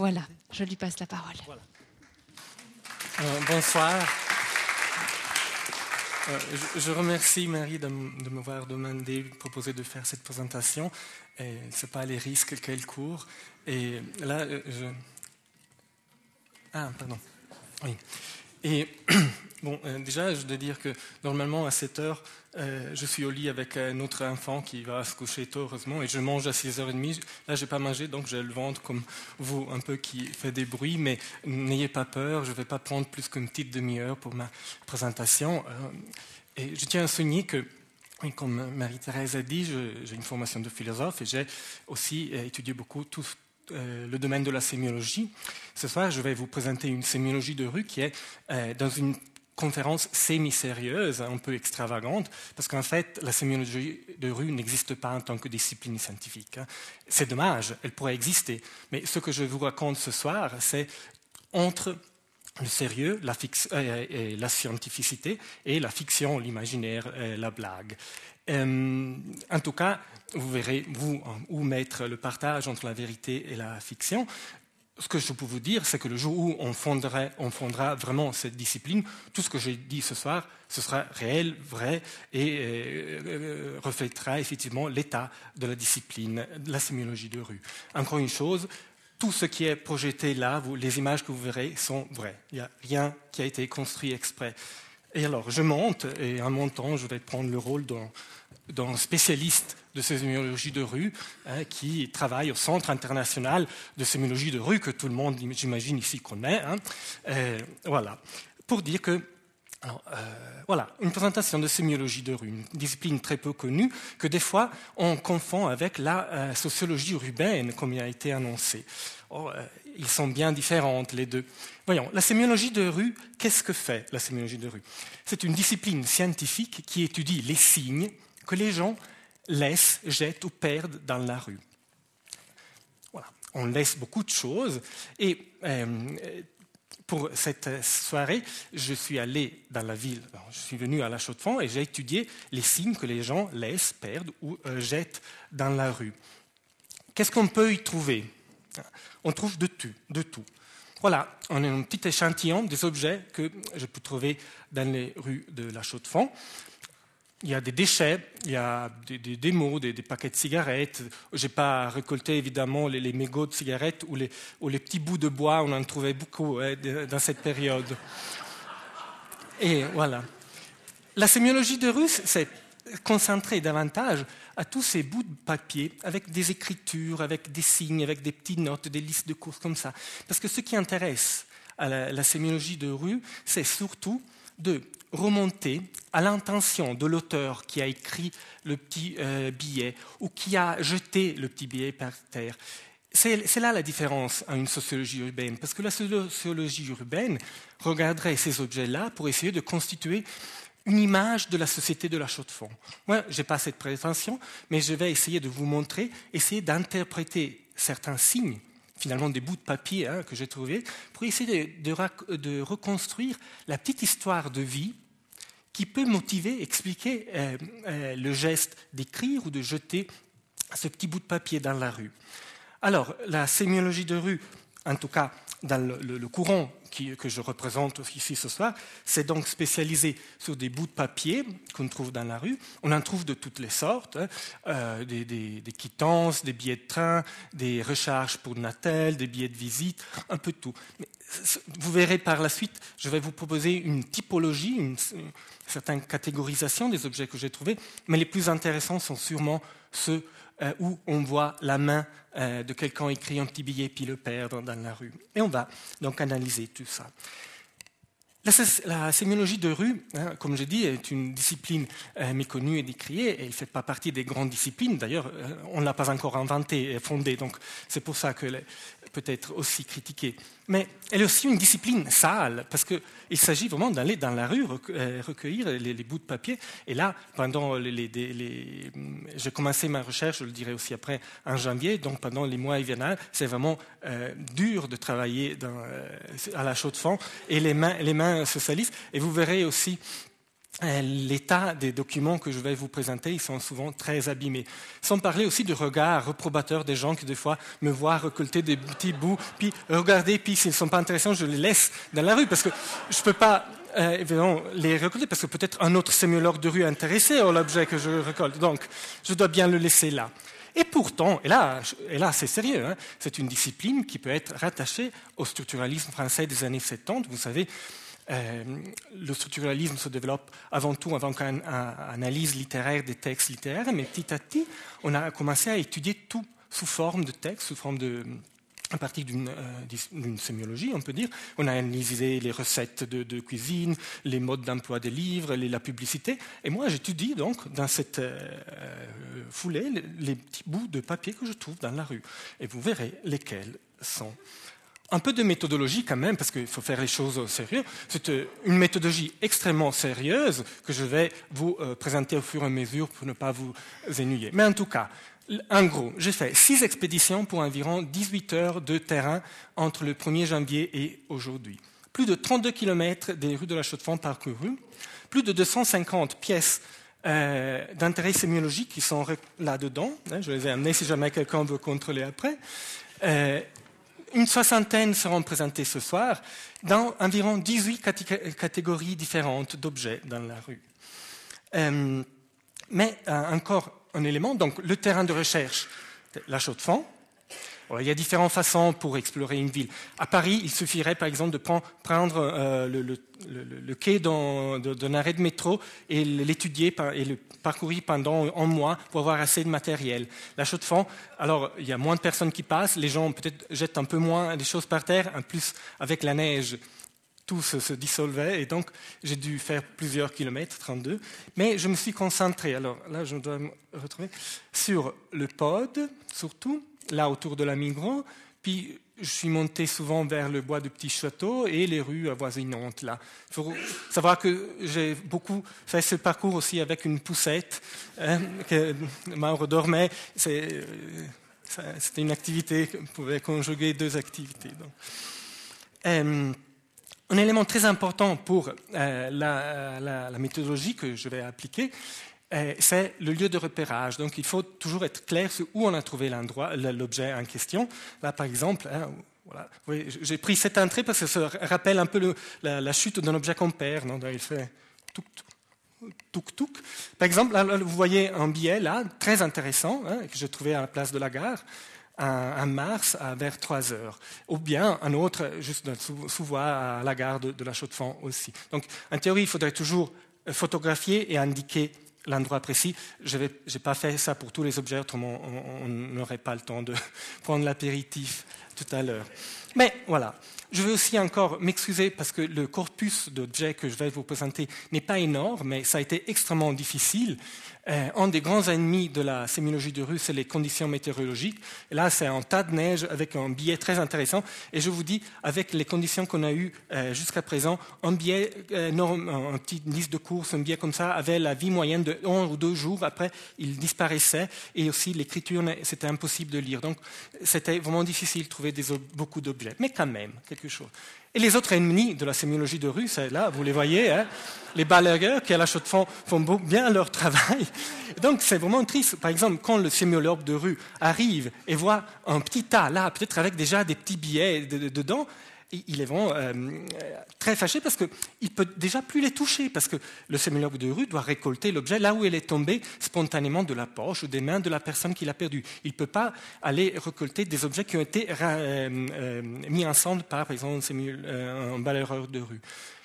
Voilà, je lui passe la parole. Euh, bonsoir. Euh, je, remercie Marie de, m'avoir demandé, proposé de faire cette présentation. Ce n'est pas les risques qu'elle court. Et là, euh, je... Ah, pardon. Oui. Et bon, déjà, je dois dire que normalement, à 7 heures, euh, je suis au lit avec un autre enfant qui va se coucher tôt, heureusement, et je mange à 6h30. Là, je n'ai pas mangé, donc j'ai le ventre comme vous, un peu qui fait des bruits, mais n'ayez pas peur, je ne vais pas prendre plus qu'une petite demi-heure pour ma présentation. Euh, et je tiens à souligner que, comme Marie-Thérèse a dit, j'ai une formation de philosophe et j'ai aussi euh, étudié beaucoup tout, le domaine de la sémiologie. Ce soir, je vais vous présenter une sémiologie de rue qui est dans une conférence semi-sérieuse, un peu extravagante, parce qu'en fait, la sémiologie de rue n'existe pas en tant que discipline scientifique. Hein. C'est dommage, elle pourrait exister. Mais ce que je vous raconte ce soir, c'est entre le sérieux, la, euh, et la scientificité et la fiction, l'imaginaire, la blague. Euh, en tout cas, vous verrez, où mettre le partage entre la vérité et la fiction ce que je peux vous dire, c'est que le jour où on fondera, vraiment cette discipline, tout ce que j'ai dit ce soir, ce sera réel, vrai, et euh, euh, reflètera effectivement l'état de la discipline, de la sémiologie de rue. Encore une chose, tout ce qui est projeté là, les images que vous verrez sont vraies. Il n'y a rien qui a été construit exprès. Et alors, je monte, et en montant, je vais prendre le rôle d'un spécialiste de sémiologie de rue, hein, qui travaille au Centre international de sémiologie de rue, que tout le monde, j'imagine, ici connaît. Hein. Euh, voilà. Pour dire que alors, euh, voilà, une présentation de sémiologie de rue, une discipline très peu connue que des fois on confond avec la euh, sociologie urbaine, comme il a été annoncé. Oh, ils sont bien différentes les deux. Voyons, la sémiologie de rue, qu'est-ce que fait la sémiologie de rue? C'est une discipline scientifique qui étudie les signes que les gens laissent, jettent ou perdent dans la rue. Voilà. On laisse beaucoup de choses. Et euh, pour cette soirée, je suis allé dans la ville, je suis venu à la Chaux-de-Fonds et j'ai étudié les signes que les gens laissent, perdent ou euh, jettent dans la rue. Qu'est-ce qu'on peut y trouver? On trouve de tout, de tout. Voilà, on a un petit échantillon des objets que je peux trouver dans les rues de la Chaux-de-Fonds il y a des déchets, il y a des, des démos, des, paquets de cigarettes. Je n'ai pas récolté évidemment les, mégots de cigarettes ou les, petits bouts de bois, on en trouvait beaucoup dans cette période. Et voilà. La sémiologie de Russe s'est concentrée davantage à tous ces bouts de papier avec des écritures, avec des signes, avec des petites notes, des listes de courses comme ça. Parce que ce qui intéresse à la, la sémiologie de rue, c'est surtout de remonter à l'intention de l'auteur qui a écrit le petit euh, billet ou qui a jeté le petit billet par terre. C'est là la différence à une sociologie urbaine, parce que la sociologie urbaine regarderait ces objets-là pour essayer de constituer une image de la société de la Chaux-de-Fonds. Moi, je n'ai pas cette prétention, mais je vais essayer de vous montrer, essayer d'interpréter certains signes finalement des bouts de papier hein, que j'ai trouvés, pour essayer de, reconstruire la petite histoire de vie qui peut motiver, expliquer euh, euh, le geste d'écrire ou de jeter ce petit bout de papier dans la rue. Alors, la sémiologie de rue, en tout cas dans le courant que je représente ici ce soir, c'est donc spécialisé sur des bouts de papier qu'on trouve dans la rue. On en trouve de toutes les sortes, hein. euh, des, quittances, des billets de train, des recharges pour Natel, des billets de visite, un peu de tout. vous verrez par la suite, je vais vous proposer une typologie, une certaine catégorisation des objets que j'ai trouvés, mais les plus intéressants sont sûrement ceux euh, où on voit la main euh, de quelqu'un écrit un petit billet puis le perdre dans la rue. Et on va donc analyser tout ça. La, sémiologie de rue, hein, comme je dis, est une discipline euh, méconnue et décriée, et elle ne fait pas partie des grandes disciplines. D'ailleurs, on ne l'a pas encore inventée et fondée, donc c'est pour ça qu'elle peut être aussi critiquée. Mais elle est aussi une discipline sale, parce qu'il s'agit vraiment d'aller dans la rue euh, recueillir les, bouts de papier. Et là, pendant les, j'ai commencé ma recherche, je le dirai aussi après, en janvier, donc pendant les mois hivernales, c'est vraiment euh, dur de travailler euh, à la chaux de fond, et les mains, les mains salissent. Et vous verrez aussi euh, l'état des documents que je vais vous présenter, ils sont souvent très abîmés. Sans parler aussi du regard reprobateur des gens qui des fois me voient recolter des petits bouts, puis regarder, puis s'ils ne sont pas intéressants, je les laisse dans la rue parce que je ne peux pas euh, évidemment les récolter parce que peut-être un autre sémiologue de rue est intéressé à l'objet que je récolte. Donc, je dois bien le laisser là. Et pourtant, et là, et là c'est sérieux, hein, c'est une discipline qui peut être rattachée au structuralisme français des années 70. Vous savez, euh, le structuralisme se développe avant tout avec une analyse littéraire des textes littéraires, mais petit à petit, on a commencé à étudier tout sous forme de texte, sous forme de, à partir euh, d'une sémiologie, on peut dire. On a analysé les recettes de, cuisine, les modes d'emploi des livres, la publicité. Et moi, j'étudie donc dans cette euh, foulée les, petits bouts de papier que je trouve dans la rue. Et vous verrez lesquels sont un peu de méthodologie quand même, parce qu'il faut faire les choses au sérieux. C'est euh, une méthodologie extrêmement sérieuse que je vais vous euh, présenter au fur et à mesure pour ne pas vous ennuyer. Mais en tout cas, en gros, j'ai fait six expéditions pour environ 18 heures de terrain entre le 1er janvier et aujourd'hui. Plus de 32 km des rues de la Chaux-de-Fonds parcourues, plus de 250 pièces euh, d'intérêt sémiologique qui sont là-dedans. Hein, je les ai amenées si jamais quelqu'un veut contrôler après. Une soixantaine seront présentées ce soir dans environ 18 catégories différentes d'objets dans la rue. Euh, mais euh, encore un élément, donc le terrain de recherche, la chaux de fond, il y a différentes façons pour explorer une ville. À Paris, il suffirait par exemple de prendre euh, le, quai d'un arrêt de métro et l'étudier et le parcourir pendant un mois pour avoir assez de matériel. La chaux de fond, alors il y a moins de personnes qui passent, les gens peut-être jettent un peu moins des choses par terre, en plus avec la neige, tout se, se dissolvait et donc j'ai dû faire plusieurs kilomètres, 32. Mais je me suis concentré, alors là je dois me retrouver, sur le pod surtout là autour de la Migros. Puis je suis monté souvent vers le bois de Petit Château et les rues avoisinantes là. Il faut savoir que j'ai beaucoup fait ce parcours aussi avec une poussette hein, que Mauro dormait. Euh, c'était une activité, on pouvait conjuguer deux activités. Euh, un élément très important pour euh, la, méthodologie que je vais appliquer, c'est le lieu de repérage. Donc il faut toujours être clair sur où on a trouvé l'endroit, l'objet en question. Là, par exemple, hein, j'ai pris cette entrée parce que ça rappelle un peu la, chute d'un objet qu'on perd. Non il fait. Par exemple, vous voyez un billet là, très intéressant, hein, que j'ai trouvé à la place de la gare, en mars à vers 3 heures. Ou bien un autre, juste sous, voie à la gare de, de la Chaux-de-Fonds aussi. Donc, en théorie, il faudrait toujours photographier et indiquer l'endroit précis. Je n'ai pas fait ça pour tous les objets, autrement on n'aurait pas le temps de prendre l'apéritif tout à l'heure. Mais voilà, je veux aussi encore m'excuser parce que le corpus d'objets que je vais vous présenter n'est pas énorme, mais ça a été extrêmement difficile. Euh, un des grands ennemis de la sémiologie de rue, c'est les conditions météorologiques. Là, c'est un tas de neige avec un billet très intéressant. Et je vous dis, avec les conditions qu'on a eues euh, jusqu'à présent, un billet, euh, un petit liste de courses, un billet comme ça, avait la vie moyenne de un ou deux jours. Après, il disparaissait. Et aussi, l'écriture, c'était impossible de lire. Donc, c'était vraiment difficile de trouver beaucoup d'objets. Mais quand même, quelque chose. Et les autres ennemis de la sémiologie de rue, c'est là, vous les voyez, hein, les balayeurs qui à la chaux de fond font bien leur travail. Donc c'est vraiment triste. Par exemple, quand le sémiologue de rue arrive et voit un petit tas là, peut-être avec déjà des petits billets dedans, il est vraiment euh, très fâché parce qu'il ne peut déjà plus les toucher, parce que le sémiologue de rue doit récolter l'objet là où il est tombé spontanément de la poche ou des mains de la personne qui l'a perdu. Il ne peut pas aller récolter des objets qui ont été euh, euh, mis ensemble par, par exemple, un balayeur de rue.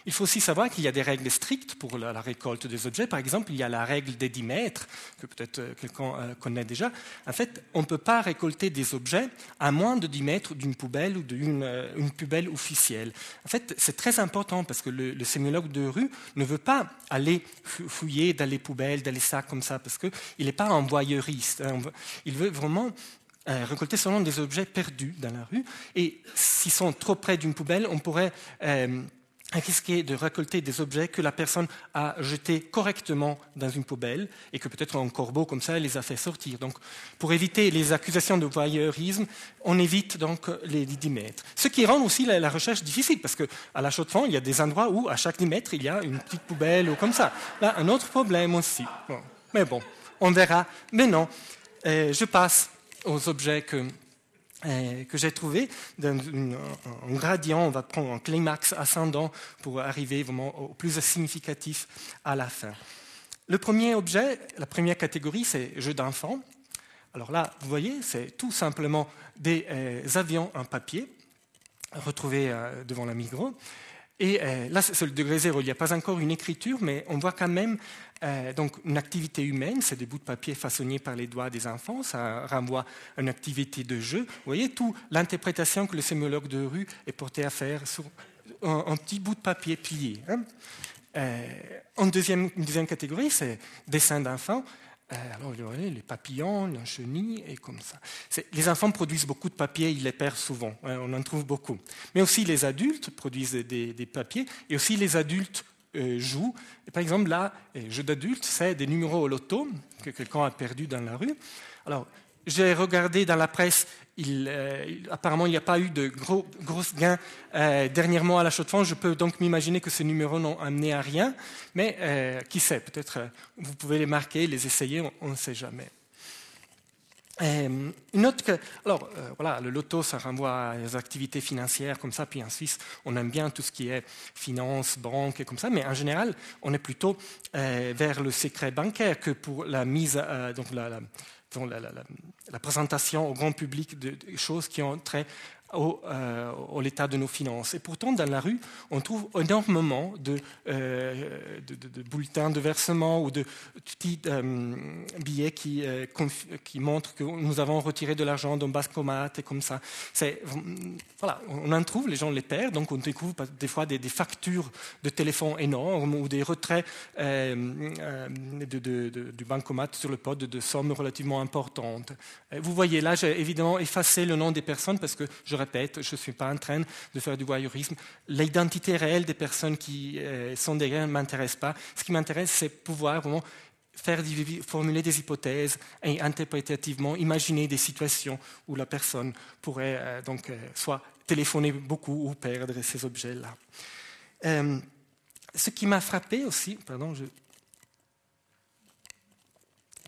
Il faut aussi savoir qu'il y a des règles strictes pour la, récolte des objets. Par exemple, il y a la règle des 10 mètres, que peut-être euh, quelqu'un euh, connaît déjà. En fait, on ne peut pas récolter des objets à moins de 10 mètres d'une poubelle ou d'une euh, poubelle officielle. En fait, c'est très important parce que le, le, sémiologue de rue ne veut pas aller fouiller dans les poubelles, dans les sacs comme ça, parce qu'il n'est pas un voyeuriste. Hein. Il veut vraiment récolter seulement des objets perdus dans la rue. Et s'ils sont trop près d'une poubelle, on pourrait risquer de récolter des objets que la personne a jetés correctement dans une poubelle et que peut-être un corbeau comme ça les a fait sortir. Donc, pour éviter les accusations de voyeurisme, on évite donc les 10 mètres. Ce qui rend aussi la, recherche difficile parce qu'à la chaux de il y a des endroits où à chaque 10 mètres, il y a une petite poubelle ou comme ça. Là, un autre problème aussi. Mais bon, on verra. Mais non, euh, je passe aux objets que que j'ai trouvé dans un gradient, on va prendre un climax ascendant pour arriver vraiment au plus significatif à la fin. Le premier objet, la première catégorie, c'est jeux d'enfants. Alors là, vous voyez, c'est tout simplement des euh, avions en papier retrouvés euh, devant la Migros. Et là, c'est le degré zéro. Il n'y a pas encore une écriture, mais on voit quand même euh, donc une activité humaine, c'est des bouts de papier façonnés par les doigts des enfants, ça renvoie à une activité de jeu. Vous voyez tout l'interprétation que le sémiologue de rue est porté à faire sur un, petit bout de papier plié. Hein. Euh, en deuxième, une deuxième catégorie, c'est dessin d'enfants. Euh, alors, vous voyez, les papillons, les chenilles, et comme ça. Les enfants produisent beaucoup de papier, ils les perdent souvent, hein, on en trouve beaucoup. Mais aussi les adultes produisent des, papiers, et aussi les adultes euh, joue. par exemple, là, jeu d'adulte, c'est des numéros au loto que quelqu'un a perdu dans la rue. Alors, j'ai regardé dans la presse, euh, apparemment, il n'y a pas eu de gros, gains euh, dernièrement à la chaux de Je peux donc m'imaginer que ces numéros n'ont amené à rien. Mais qui sait, peut-être vous pouvez les marquer, les essayer, on ne sait jamais. Euh, une autre, alors euh, voilà, le loto, ça renvoie à des activités financières comme ça. Puis en Suisse, on aime bien tout ce qui est finance, banque et comme ça. Mais en général, on est plutôt euh, vers le secret bancaire que pour la mise, donc la, la, présentation au grand public de, choses qui ont trait au, euh, l'état de nos finances. Et pourtant, dans la rue, on trouve énormément de, euh, de, bulletins de versement ou de petits euh, billets qui, qui, montrent que nous avons retiré de l'argent d'un bancomat et comme ça. voilà, on en trouve, les gens les perdent, donc on découvre des fois des, factures de téléphone énormes ou des retraits du bancomat sur le pod de sommes relativement importantes. Vous voyez, là, j'ai évidemment effacé le nom des personnes parce que je je ne suis pas en train de faire du voyeurisme. L'identité réelle des personnes qui euh, sont derrière ne m'intéresse pas. Ce qui m'intéresse, c'est pouvoir vraiment formuler des hypothèses et interprétativement imaginer des situations où la personne pourrait euh, donc euh, soit téléphoner beaucoup ou perdre ces objets-là. ce qui m'a frappé aussi, pardon, je...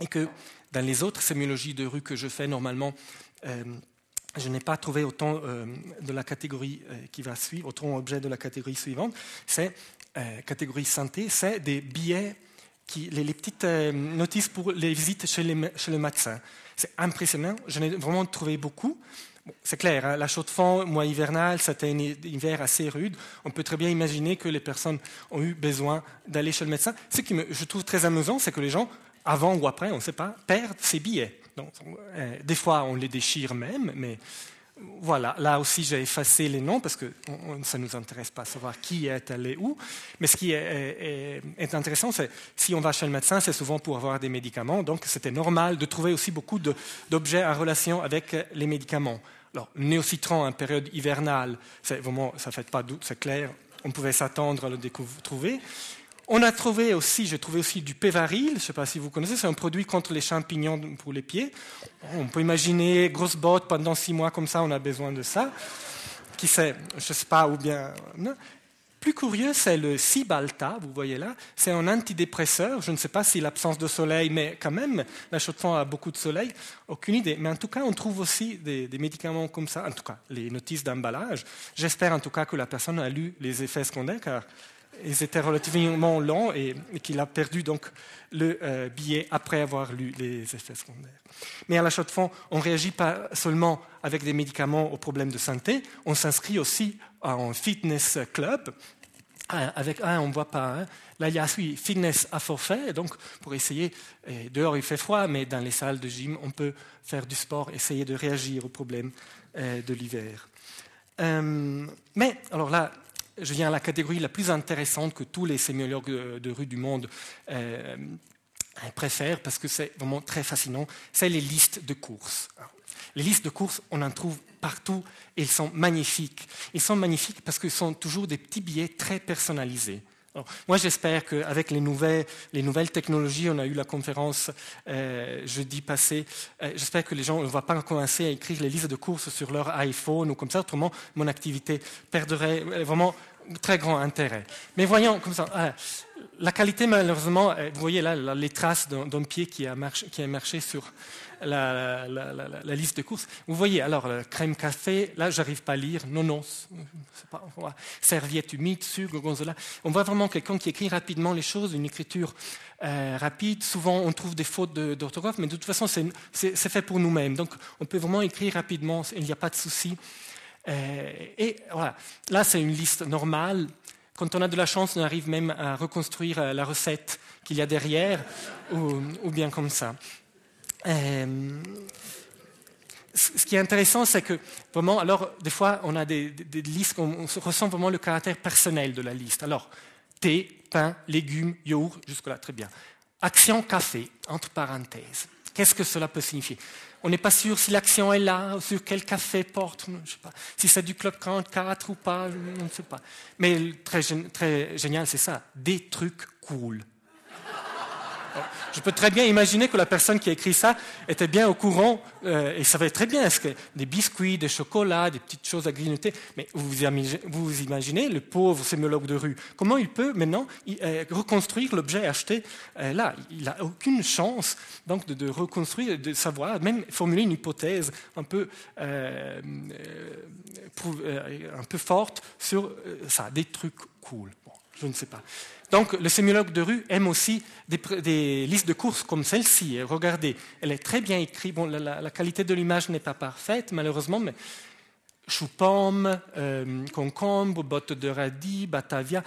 est que dans les autres sémiologies de rue que je fais normalement, je n'ai pas trouvé autant euh, de la catégorie euh, qui va suivre, autant objet de la catégorie suivante. C'est euh, catégorie santé, c'est des billets, qui, les, petites notices pour les visites chez, le médecin. C'est impressionnant. Je n'ai vraiment trouvé beaucoup. c'est clair, hein, la chaux de fond, mois hivernal, c'était un hiver assez rude. On peut très bien imaginer que les personnes ont eu besoin d'aller chez le médecin. Ce qui me, je trouve très amusant, c'est que les gens, avant ou après, on ne sait pas, perdent ces billets. Euh, des fois, on les déchire même, mais voilà, là aussi j'ai effacé les noms parce que ça ne nous intéresse pas savoir qui est allé où. Mais ce qui est, intéressant, c'est si on va chez le médecin, c'est souvent pour avoir des médicaments. Donc c'était normal de trouver aussi beaucoup d'objets en relation avec les médicaments. Alors, le néocitron en période hivernale, vraiment, ça ne fait pas doute, c'est clair, on pouvait s'attendre à le trouver. On a trouvé aussi, j'ai trouvé aussi du pévaril, je ne sais pas si vous connaissez, c'est un produit contre les champignons pour les pieds. On peut imaginer grosse botte pendant six mois comme ça, on a besoin de ça. Qui sait, je ne sais pas, ou bien. Plus curieux, c'est le Cibalta, vous voyez là. C'est un antidépresseur. Je ne sais pas si l'absence de soleil, mais quand même, la chaux a beaucoup de soleil. Aucune idée. Mais en tout cas, on trouve aussi des, des médicaments comme ça. En tout cas, les notices d'emballage. J'espère en tout cas que la personne a lu les effets secondaires, car ils étaient relativement longs et, qu'il a perdu donc le euh, billet après avoir lu les effets secondaires. Mais à la chaux de fond, on ne réagit pas seulement avec des médicaments aux problèmes de santé, on s'inscrit aussi en fitness club. Avec, ah, on ne voit pas. Là, il y a oui, fitness à forfait. Donc, pour essayer, dehors il fait froid, mais dans les salles de gym, on peut faire du sport, essayer de réagir aux problèmes euh, de l'hiver. Euh, mais, alors là, je viens à la catégorie la plus intéressante que tous les sémiologues de rue du monde euh, préfère parce que c'est vraiment très fascinant, c'est les listes de courses. Les listes de courses, on en trouve partout et ils sont magnifiques. Ils sont magnifiques parce qu'ils sont toujours des petits billets très personnalisés. Moi, j'espère qu'avec les nouvelles, les nouvelles technologies, on a eu la conférence euh, jeudi passé, euh, j'espère que les gens ne vont pas commencer à écrire les listes de courses sur leur iPhone ou comme ça, autrement, mon activité perdrait vraiment très grand intérêt. Mais voyons comme ça, ah, la qualité, malheureusement, euh, vous voyez là les traces d'un pied qui a marché sur la, liste de courses. Vous voyez, alors, crème café, là, j'arrive pas à lire, non, non, serviette humide, sucre, gonzola. On voit vraiment quelqu'un qui écrit rapidement les choses, une écriture euh, rapide. Souvent, on trouve des fautes d'orthographe, mais de toute façon, c'est fait pour nous-mêmes. Donc, on peut vraiment écrire rapidement, il n'y a pas de souci. Euh, et voilà, là, c'est une liste normale. Quand on a de la chance, on arrive même à reconstruire euh, la recette qu'il y a derrière, ou bien comme ça. Euh, ce qui est intéressant, c'est que vraiment, alors, des fois, on a des, listes, on, ressent vraiment le caractère personnel de la liste. Alors, thé, pain, légumes, yogourt, jusque-là, très bien. Action café, entre parenthèses. Qu'est-ce que cela peut signifier? On n'est pas sûr si l'action est là, sur quel café porte, je sais pas. Si c'est du Club 44 ou pas, je ne sais pas. Mais très, très génial, c'est ça. Des trucs cool. Je peux très bien imaginer que la personne qui a écrit ça était bien au courant euh, et savait très bien ce que des biscuits, des chocolats, des petites choses à grignoter. Mais vous imaginez, vous imaginez le pauvre sémiologue de rue, comment il peut maintenant euh, reconstruire l'objet acheté euh, là? Il n'a aucune chance donc de, reconstruire, de savoir, même formuler une hypothèse un peu, un peu forte sur ça, des trucs cool. Je ne sais pas. Donc, le sémiologue de rue aime aussi des, listes de courses comme celle-ci. Regardez, elle est très bien écrite. Bon, la, qualité de l'image n'est pas parfaite, malheureusement, mais chou-pomme, euh, concombre, botte de radis, batavia,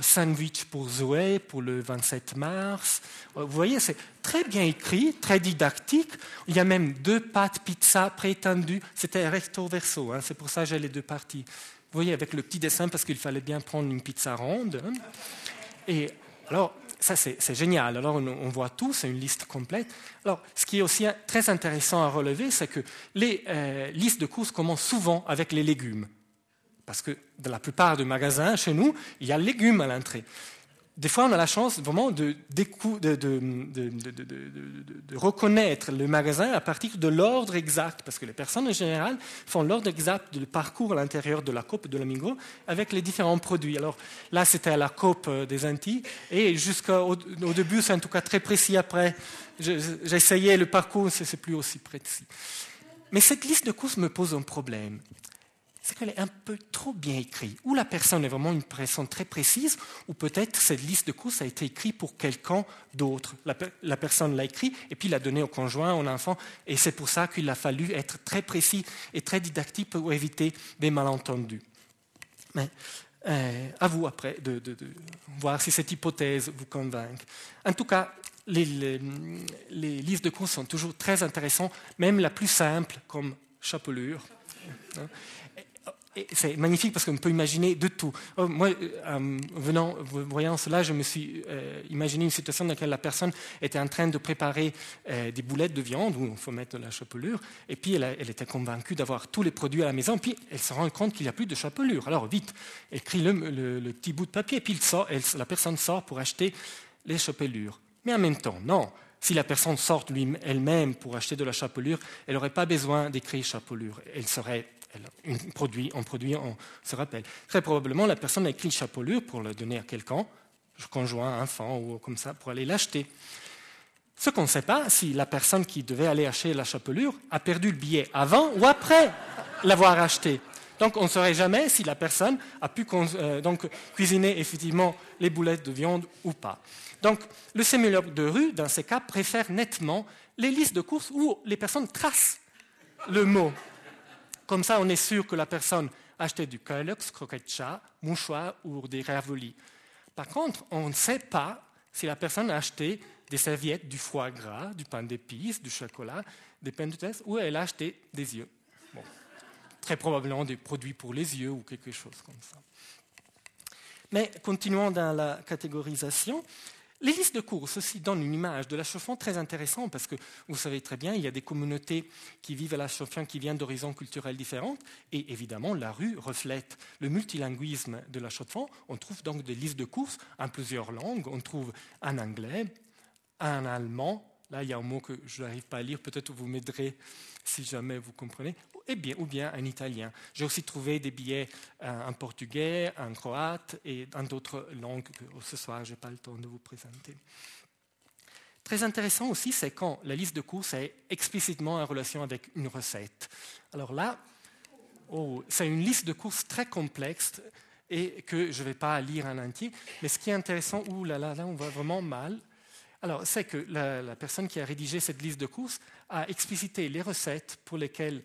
sandwich pour Zoé pour le 27 mars. Euh, vous voyez, c'est très bien écrit, très didactique. Il y a même deux pâtes pizza prétendues. C'était recto verso, hein, c'est pour ça que j'ai les deux parties. Vous voyez, avec le petit dessin, parce qu'il fallait bien prendre une pizza ronde. Et alors, ça c'est génial. Alors on, voit tout, c'est une liste complète. Alors, ce qui est aussi très intéressant à relever, c'est que les euh, listes de courses commencent souvent avec les légumes. Parce que dans la plupart des magasins, chez nous, il y a légumes à l'entrée des fois, on a la chance vraiment de, reconnaître le magasin à partir de l'ordre exact, parce que les personnes en général font l'ordre exact du parcours à l'intérieur de la COP de l'Amigo avec les différents produits. Alors là, c'était à la COP euh, des Antilles, et jusqu'au début, c'est en tout cas très précis après. Essayé le parcours, c'est plus aussi précis. Mais cette liste de courses me pose un problème c'est qu'elle est un peu trop bien écrite. Ou la personne est vraiment une personne très précise, ou peut-être cette liste de courses a été écrite pour quelqu'un d'autre. La, personne l'a écrit et puis l'a donné au conjoint, au enfant, et c'est pour ça qu'il a fallu être très précis et très didactique pour éviter des malentendus. Mais euh, à vous après de, voir si cette hypothèse vous convainc. En tout cas, les, listes de courses sont toujours très intéressants, même la plus simple, comme chapelure. Hein c'est magnifique parce qu'on peut imaginer de tout. Oh, moi, euh, venant, voyant cela, je me suis euh, imaginé une situation dans laquelle la personne était en train de préparer euh, des boulettes de viande où il faut mettre de la chapelure, et puis elle, était convaincue d'avoir tous les produits à la maison, puis elle se rend compte qu'il n'y a plus de chapelure. Alors vite, elle écrit le, petit bout de papier, et puis sort, la personne sort pour acheter les chapelures. Mais en même temps, non. Si la personne sort elle-même pour acheter de la chapelure, elle n'aurait pas besoin d'écrire chapelure. Elle serait un produit, on produit, on se rappelle. Très probablement, la personne a écrit chapelure pour le donner à quelqu'un, conjoint, enfant ou comme ça, pour aller l'acheter. Ce qu'on ne sait pas, si la personne qui devait aller acheter la chapelure a perdu le billet avant ou après l'avoir acheté. Donc on ne saurait jamais si la personne a pu euh, donc, cuisiner effectivement les boulettes de viande ou pas. Donc le sémiologue de rue, dans ces cas, préfère nettement les listes de courses où les personnes tracent le mot. Comme ça, on est sûr que la personne a acheté du Kellogg's, croquette chat, mouchoir ou des raviolis. Par contre, on ne sait pas si la personne a acheté des serviettes, du foie gras, du pain d'épices, du chocolat, des pains de test, ou elle a acheté des yeux. Très probablement des produits pour les yeux ou quelque chose comme ça. Mais continuons dans la catégorisation. Les listes de courses aussi donnent une image de la Chaux-de-Fonds très intéressante parce que vous savez très bien, il y a des communautés qui vivent à la Chaux-de-Fonds qui viennent d'horizons culturels différents et évidemment la rue reflète le multilinguisme de la Chaux-de-Fonds. On trouve donc des listes de courses en plusieurs langues. On trouve en anglais, en allemand. Là, il y a un mot que je n'arrive pas à lire. Peut-être vous m'aiderez si jamais vous comprenez. Eh bien, ou bien en italien. J'ai aussi trouvé des billets euh, en portugais, en croate et en d'autres langues que ce soir, je n'ai pas le temps de vous présenter. Très intéressant aussi, c'est quand la liste de courses est explicitement en relation avec une recette. Alors là, oh, c'est une liste de courses très complexe et que je ne vais pas lire en entier. Mais ce qui est intéressant, ouh là là, là on voit vraiment mal. Alors, c'est que la, personne qui a rédigé cette liste de courses a explicité les recettes pour lesquelles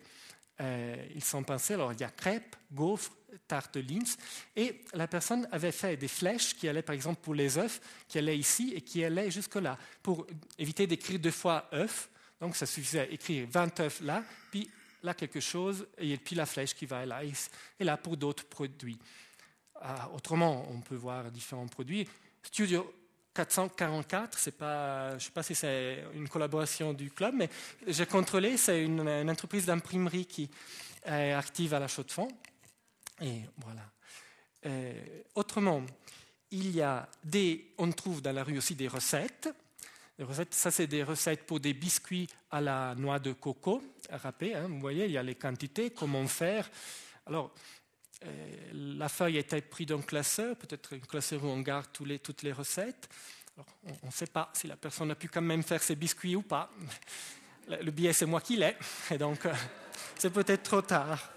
euh, ils sont pensés. Alors, il y a crêpes, gaufres, tarte Linz. Et la personne avait fait des flèches qui allaient, par exemple, pour les œufs, qui allaient ici et qui allaient jusque-là, pour éviter d'écrire deux fois œufs. Donc, ça suffisait d'écrire 20 œufs là, puis là quelque chose, et puis la flèche qui va là, et là pour d'autres produits. Ah, autrement, on peut voir différents produits. Studio 444, c'est pas, je ne sais pas si c'est une collaboration du club, mais j'ai contrôlé, c'est une, entreprise d'imprimerie qui est active à la Chaux-de-Fonds. Et voilà. Euh, autrement, il y a des, on trouve dans la rue aussi des recettes. Ça c'est des recettes pour des biscuits à la noix de coco râpée. Hein, vous voyez, il y a les quantités, comment faire. Alors, la feuille été prise d'un classeur, peut-être un classeur où on garde toutes les recettes. on ne sait pas si la personne a pu quand même faire ses biscuits ou pas. Le billet, c'est moi qui l'ai, et donc euh, c'est peut-être trop tard.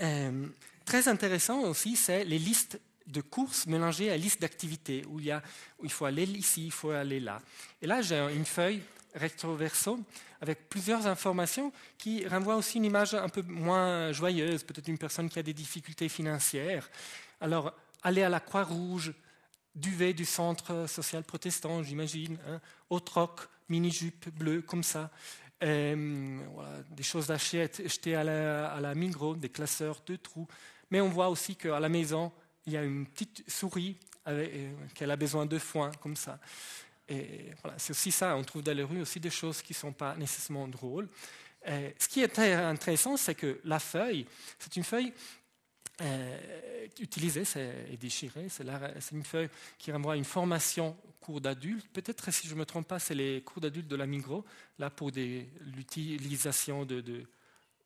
Euh, très intéressant aussi, c'est les listes de courses mélangées à listes d'activités, où il faut aller ici, il faut aller là. Et là, j'ai une feuille recto verso, avec plusieurs informations qui renvoient aussi une image un peu moins joyeuse, peut-être une personne qui a des difficultés financières. Alors, aller à la Croix-Rouge, duvet du centre social protestant, j'imagine, hein, au troc, mini-jupe bleue, comme ça. Euh, des choses achetées à la, à la Migros, des classeurs de trous. Mais on voit aussi qu'à la maison, il y a une petite souris euh, qu'elle a besoin de foin, comme ça. Et voilà, c'est aussi ça, on trouve dans les rues aussi des choses qui ne sont pas nécessairement drôles. ce qui est intéressant, c'est que la feuille, c'est une feuille euh, utilisée et déchirée. C'est, une feuille qui renvoie à une formation cours d'adultes. Peut-être, si je ne me trompe pas, c'est les cours d'adultes de la Migros, là pour l'utilisation de,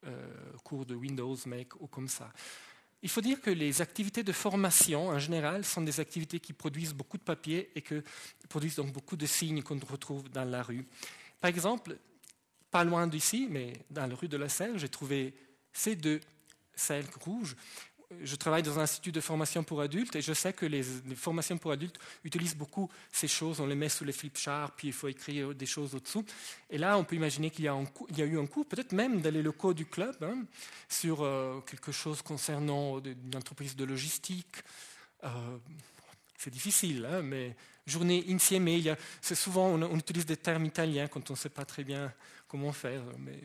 euh, cours de Windows, Make ou comme ça. Il faut dire que les activités de formation, en général, sont des activités qui produisent beaucoup de papier et qui produisent donc beaucoup de signes qu'on retrouve dans la rue. Par exemple, pas loin d'ici, mais dans la rue de la Selle, j'ai trouvé ces deux selles rouges je travaille dans un institut de formation pour adultes et je sais que les, formations pour adultes utilisent beaucoup ces choses. On les met sous les flipcharts, puis il faut écrire des choses au-dessous. Et là, on peut imaginer qu'il y, a eu un cours, peut-être même dans les locaux du club, hein, sur euh, quelque chose concernant une entreprise de logistique. Euh, c'est difficile, hein, mais journée insieme, c'est souvent on, utilise des termes italiens quand on ne sait pas très bien comment faire, mais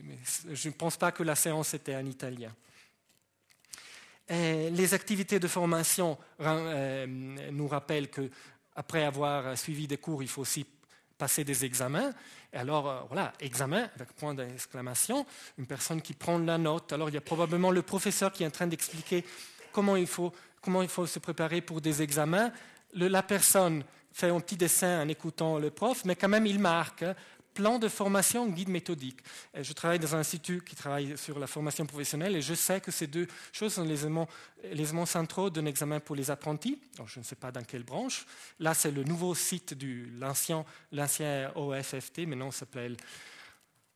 je ne pense pas que la séance était en italien. Euh, les activités de formation euh, nous rappellent qu'après avoir suivi des cours, il faut aussi passer des examens. Alors, euh, voilà, examen avec point d'exclamation, une personne qui prend la note. Alors, il y a probablement le professeur qui est en train d'expliquer comment il faut, comment il faut se préparer pour des examens. la personne fait un petit dessin en écoutant le prof, mais quand même, il marque. Plan de formation, guide méthodique. Je travaille dans un institut qui travaille sur la formation professionnelle et je sais que ces deux choses sont les éléments, centraux d'un examen pour les apprentis. je ne sais pas dans quelle branche. Là, c'est le nouveau site de l'ancien, l'ancien OFFT, maintenant ça s'appelle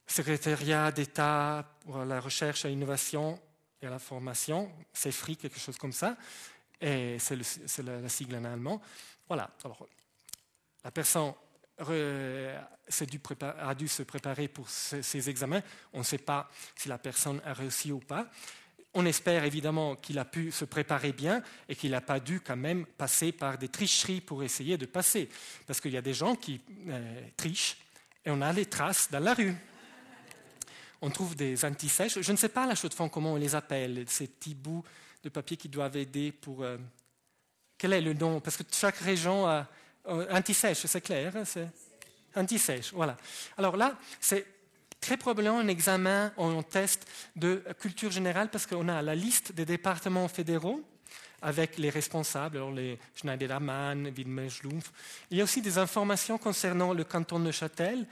Secrétariat d'État pour la recherche et l'innovation et la formation. C'est FRI, quelque chose comme ça. Et c'est, la, sigle en allemand. Voilà. Alors, la personne a dû se préparer pour ces, examens. On ne sait pas si la personne a réussi ou pas. On espère évidemment qu'il a pu se préparer bien et qu'il n'a pas dû quand même passer par des tricheries pour essayer de passer. Parce qu'il y a des gens qui euh, trichent et on a les traces dans la rue. On trouve des antisèches. Je ne sais pas la chaux de fond comment on les appelle, ces petits bouts de papier qui doivent aider pour... Euh, quel est le nom? Parce que chaque région a euh, Anti-sèche, c'est clair hein, Anti-sèche, voilà. Alors là, c'est très probablement un examen un test de culture générale parce qu'on a la liste des départements fédéraux avec les responsables, alors les Schneider-Ammann, Widmer-Schlumpf. Il y a aussi des informations concernant le canton de Châtel.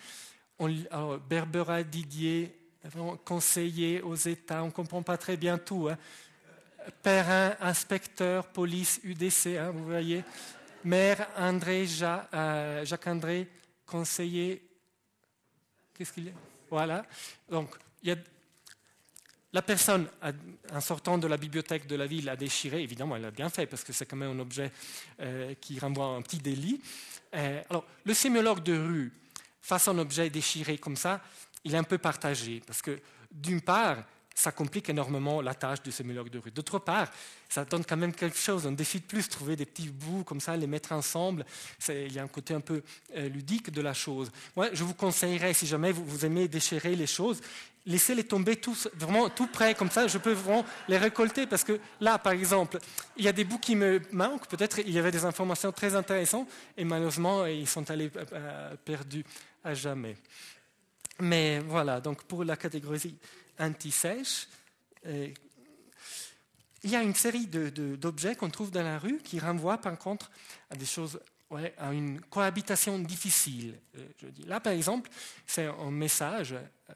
Berbera Didier, conseiller aux États, on ne comprend pas très bien tout. Hein. Perrin, inspecteur, police, UDC, hein, vous voyez. Maire André, euh, Jacques André, conseiller. Qu'est-ce qu'il y a? Voilà. Donc, il y a la personne, en sortant de la bibliothèque de la ville, a déchiré. Évidemment, elle a bien fait parce que c'est quand même un objet euh, qui renvoie à un petit délit. Euh, alors, le sémiologue de rue, face à un objet déchiré comme ça, il est un peu partagé parce que, d'une part, ça complique énormément la tâche du sémiologue de rue. D'autre part, ça donne quand même quelque chose, un défi de plus, trouver des petits bouts comme ça, les mettre ensemble. Il y a un côté un peu euh, ludique de la chose. Moi, je vous conseillerais, si jamais vous, vous aimez déchirer les choses, laissez-les tomber tous, vraiment tout près, comme ça je peux vraiment les récolter. Parce que là, par exemple, il y a des bouts qui me manquent, peut-être il y avait des informations très intéressantes, et malheureusement, ils sont allés euh, euh, perdus à jamais. Mais voilà, donc pour la catégorie anti-sèche. il y a une série d'objets qu'on trouve dans la rue qui renvoient par contre à des choses, à une cohabitation difficile. Euh. Là, par exemple, c'est un message euh,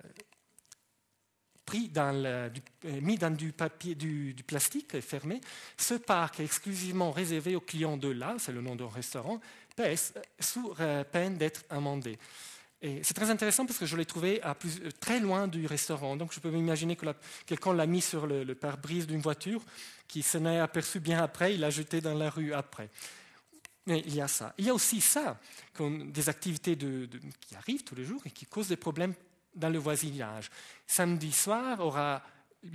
pris dans euh, mis dans du papier, du, du, plastique fermé. Ce parc exclusivement réservé aux clients de là, c'est le nom d'un restaurant, pèse sous peine d'être amendé c'est très intéressant parce que je l'ai trouvé euh, très loin du restaurant. Donc je peux m'imaginer que quelqu'un l'a mis sur le, pare-brise d'une voiture, qui s'en est aperçu bien après, il l'a jeté dans la rue après. Il y a ça. Il y a aussi ça, des activités qui arrivent tous les jours et qui causent des problèmes dans le voisinage. Samedi soir aura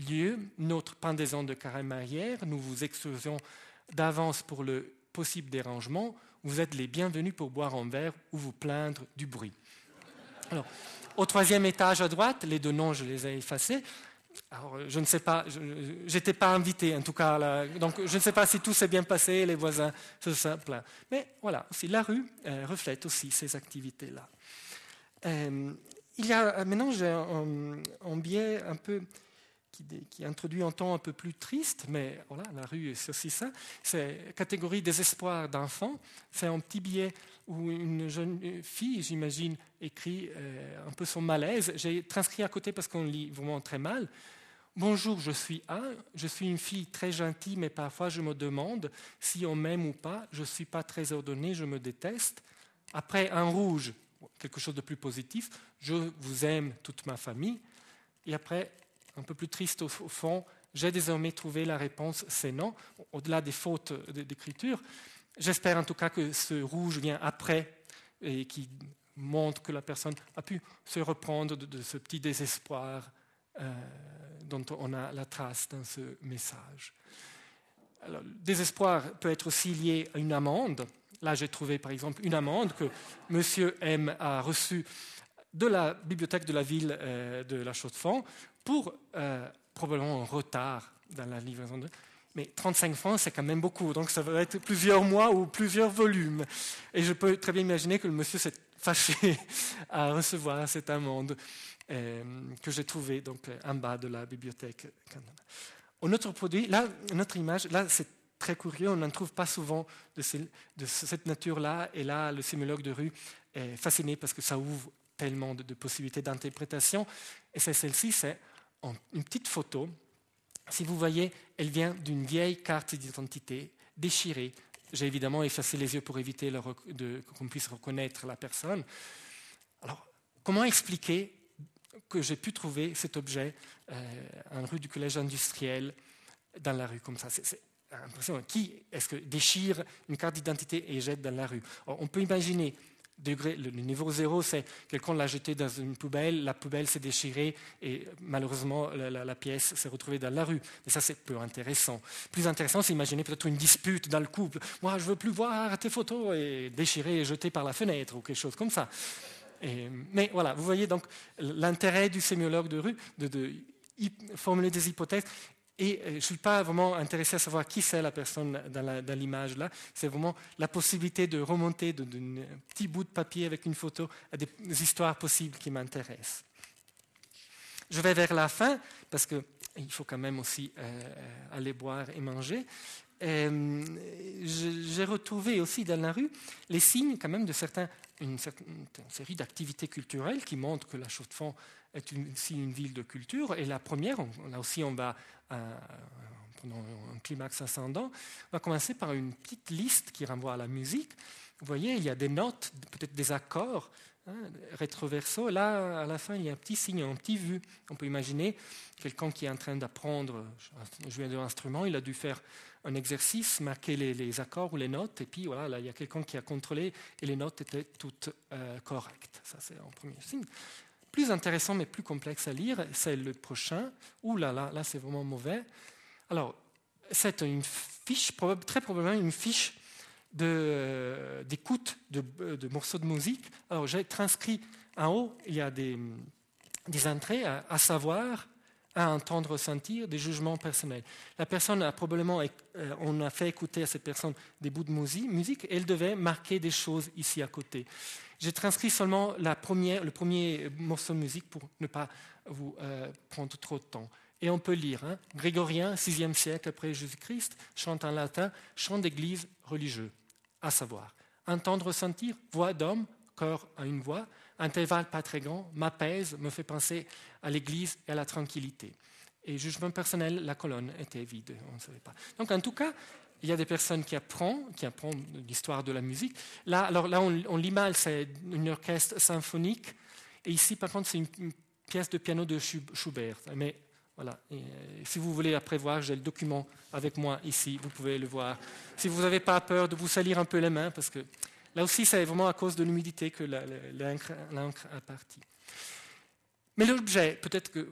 lieu notre pendaison de carême arrière. Nous vous excusons d'avance pour le possible dérangement. Vous êtes les bienvenus pour boire un verre ou vous plaindre du bruit au troisième étage à droite, les deux noms, je les ai effacés. Alors, je ne sais pas, je n'étais pas invité en tout cas, donc je ne sais pas si tout s'est bien passé, les voisins se sont plaints. Mais voilà, aussi, la rue euh, reflète aussi ces activités-là. Euh, il y a maintenant j'ai un, biais un peu qui, introduit un ton un peu plus triste, mais voilà, la rue c'est aussi ça. C'est catégorie désespoir d'enfants. C'est un petit billet où une jeune fille, j'imagine, écrit euh, un peu son malaise. J'ai transcrit à côté parce qu'on lit vraiment très mal. Bonjour, je suis A, je suis une fille très gentille, mais parfois je me demande si on m'aime ou pas. Je ne suis pas très ordonnée, je me déteste. Après, un rouge, quelque chose de plus positif. Je vous aime, toute ma famille. Et après, un peu plus triste au fond, j'ai désormais trouvé la réponse, c'est non, au-delà des fautes d'écriture. J'espère en tout cas que ce rouge vient après et qui montre que la personne a pu se reprendre de, ce petit désespoir euh, dont on a la trace dans ce message. le désespoir peut être aussi lié à une amende. Là, j'ai trouvé par exemple une amende que M. M a reçue de la bibliothèque de la ville euh, de La Chaux-de-Fonds pour euh, probablement un retard dans la livraison de. Mais 35 francs, c'est quand même beaucoup, donc ça va être plusieurs mois ou plusieurs volumes. Et je peux très bien imaginer que le monsieur s'est fâché à recevoir cette amende euh, que j'ai trouvée donc en bas de la bibliothèque. Un autre produit, là, notre image, là, c'est très curieux, on n'en trouve pas souvent de, cette nature-là, et là, le sémiologue de rue est fasciné parce que ça ouvre tellement de, possibilités d'interprétation. Et c'est celle-ci, c'est une petite photo. Si vous voyez, elle vient d'une vieille carte d'identité déchirée. J'ai évidemment effacé les yeux pour éviter qu'on puisse reconnaître la personne. Alors, comment expliquer que j'ai pu trouver cet objet euh, en rue du collège industriel dans la rue comme ça? C'est impressionnant. Qui est-ce que déchire une carte d'identité et jette dans la rue? On peut imaginer le niveau zéro, c'est quelqu'un l'a jeté dans une poubelle, la poubelle s'est déchirée et malheureusement la, pièce s'est retrouvée dans la rue. Et ça, c'est peu intéressant. Plus intéressant, c'est imaginer peut-être une dispute dans le couple. Moi, je veux plus voir tes photos et déchirées et jetées par la fenêtre ou quelque chose comme ça. mais voilà, vous voyez donc l'intérêt du sémiologue de rue de formuler des hypothèses Et euh, je ne suis pas vraiment intéressé à savoir qui c'est la personne dans l'image là. C'est vraiment la possibilité de remonter d'un petit bout de papier avec une photo à des histoires possibles qui m'intéressent. Je vais vers la fin parce qu'il faut quand même aussi euh, aller boire et manger. Euh, j'ai retrouvé aussi dans la rue les signes quand même de certains, une, série d'activités culturelles qui montrent que la Chaux-de-Fonds est aussi une ville de culture. Et la première, là aussi on va, euh, pendant un climax ascendant, on va commencer par une petite liste qui renvoie à la musique. Vous voyez, il y a des notes, peut-être des accords rétroverso, là, à la fin, il y a un petit signe, un petit vu. On peut imaginer quelqu'un qui est en train d'apprendre à jouer de l'instrument, il a dû faire un exercice, marquer les, accords ou les notes, et puis voilà, là, il y a quelqu'un qui a contrôlé et les notes étaient toutes euh, correctes. Ça, c'est un premier signe. Plus intéressant, mais plus complexe à lire, c'est le prochain. Ouh là là, là, c'est vraiment mauvais. Alors, c'est une fiche, très probablement une fiche euh, d'écoute de, de, morceaux de musique. Alors j'ai transcrit en haut, il y a des, des entrées à, savoir, à entendre, sentir, des jugements personnels. La personne a probablement, euh, on a fait écouter à cette personne des bouts de musique, et elle devait marquer des choses ici à côté. J'ai transcrit seulement la première, le premier morceau de musique pour ne pas vous euh, prendre trop de temps. Et on peut lire, hein, Grégorien, 6e siècle après Jésus-Christ, chante en latin, chant d'église religieux à savoir entendre, sentir, voix d'homme, corps à une voix, intervalle pas très grand, m'apaise, me fait penser à l'église et à la tranquillité. Et jugement personnel, la colonne était vide, on ne savait pas. Donc en tout cas, il y a des personnes qui apprennent, qui apprennent l'histoire de la musique. Là, alors là, on, lit mal, c'est une orchestre symphonique. Et ici, par contre, c'est une, pièce de piano de Schubert. Voilà. Euh, si vous voulez après voir, j'ai le document avec moi ici, vous pouvez le voir. Si vous n'avez pas peur de vous salir un peu les mains, parce que là aussi, c'est vraiment à cause de l'humidité que l'encre a parti. Mais l'objet, peut-être que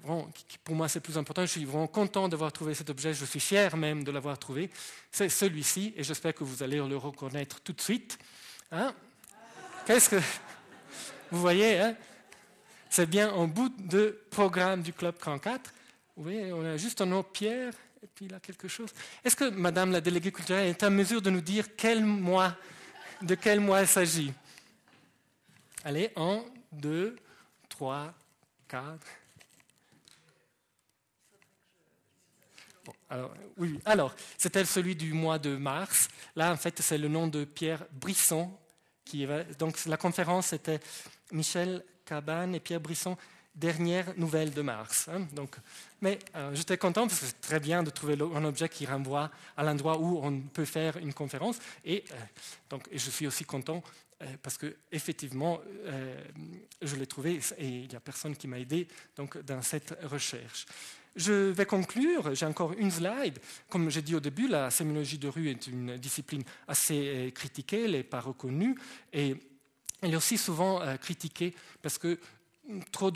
pour moi c'est plus important, je suis vraiment content d'avoir trouvé cet objet, je suis fier même de l'avoir trouvé, c'est celui-ci, et j'espère que vous allez le reconnaître tout de suite. Hein? Qu'est-ce que. Vous voyez, hein? C'est bien un bout de programme du Club 4. Vous voyez, on a juste un nom Pierre, et puis là quelque chose. Est-ce que Madame la déléguée culturelle est en mesure de nous dire quel mois, de quel mois il s'agit? Allez, un, deux, trois, quatre. alors, oui, alors, c'était celui du mois de mars. Là, en fait, c'est le nom de Pierre Brisson. Qui donc, la conférence était Michel Cabane et Pierre Brisson dernière nouvelle de mars. Hein. Donc, mais euh, j'étais content parce que c'est très bien de trouver un objet qui renvoie à l'endroit où on peut faire une conférence. Et, euh, donc, je suis aussi content euh, parce que effectivement, je l'ai trouvé et il n'y a personne qui m'a aidé donc, dans cette recherche. Je vais conclure, j'ai encore une slide. Comme j'ai dit au début, la sémiologie de rue est une discipline assez critiquée, elle n'est pas reconnue, et elle est aussi souvent critiquée parce que trop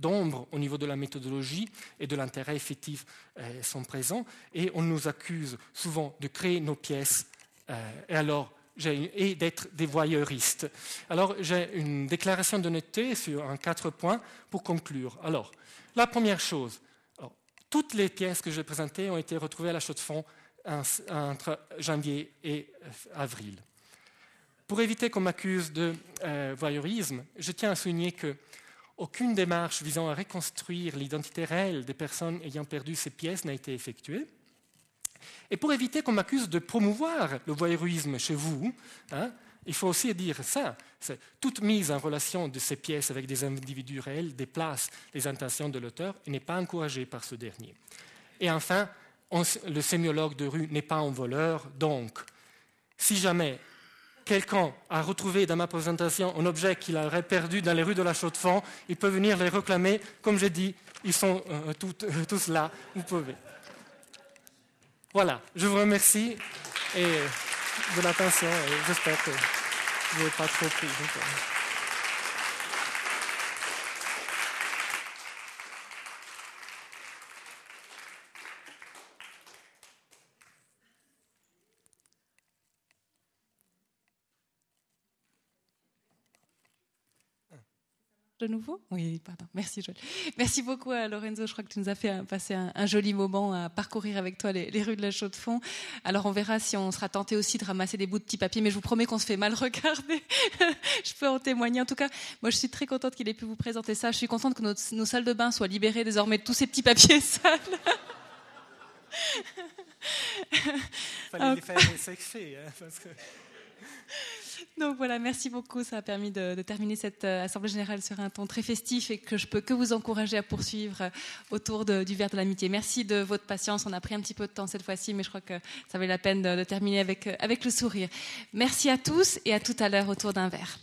d'ombre au niveau de la méthodologie et de l'intérêt effectif euh, sont présents et on nous accuse souvent de créer nos pièces euh, et alors et d'être des voyeuristes. Alors j'ai une déclaration d'honnêteté sur quatre points pour conclure. Alors la première chose, toutes les pièces que j'ai présentées ont été retrouvées à la Chaux-de-Fonds entre janvier et euh, avril. Pour éviter qu'on m'accuse de euh, voyeurisme, je tiens à souligner que aucune démarche visant à reconstruire l'identité réelle des personnes ayant perdu ces pièces n'a été effectuée. Et pour éviter qu'on m'accuse de promouvoir le voyeurisme chez vous, hein, il faut aussi dire ça. Toute mise en relation de ces pièces avec des individus réels déplace les intentions de l'auteur et n'est pas encouragée par ce dernier. Et enfin, le sémiologue de rue n'est pas un voleur, donc si jamais quelqu'un a retrouvé dans ma présentation un objet qu'il aurait perdu dans les rues de la Chaux-de-Fonds, il peut venir les réclamer. Comme j'ai dit, ils sont euh, euh, tous là. Vous pouvez. Voilà, je vous remercie et de l'attention et j'espère que vous n'êtes pas trop pris. De nouveau? Oui, pardon. Merci, Joël. Merci beaucoup à Lorenzo. Je crois que tu nous as fait passer un, joli moment à parcourir avec toi les, rues de la Chaux-de-Fonds. Alors, on verra si on sera tenté aussi de ramasser des bouts de petits papiers, mais je vous promets qu'on se fait mal regarder. je peux en témoigner. En tout cas, moi, je suis très contente qu'il ait pu vous présenter ça. Je suis contente que nos, nos salles de bain soient libérées désormais de tous ces petits papiers sales. Fallait les faire hein, parce que... Donc voilà, merci beaucoup. Ça a permis de, terminer cette euh, Assemblée générale sur un ton très festif et que je peux que vous encourager à poursuivre euh, autour du verre de l'amitié. Merci de votre patience. On a pris un petit peu de temps cette fois-ci, mais je crois que ça valait la peine de, de terminer avec, euh, avec le sourire. Merci à tous et à tout à l'heure autour d'un verre.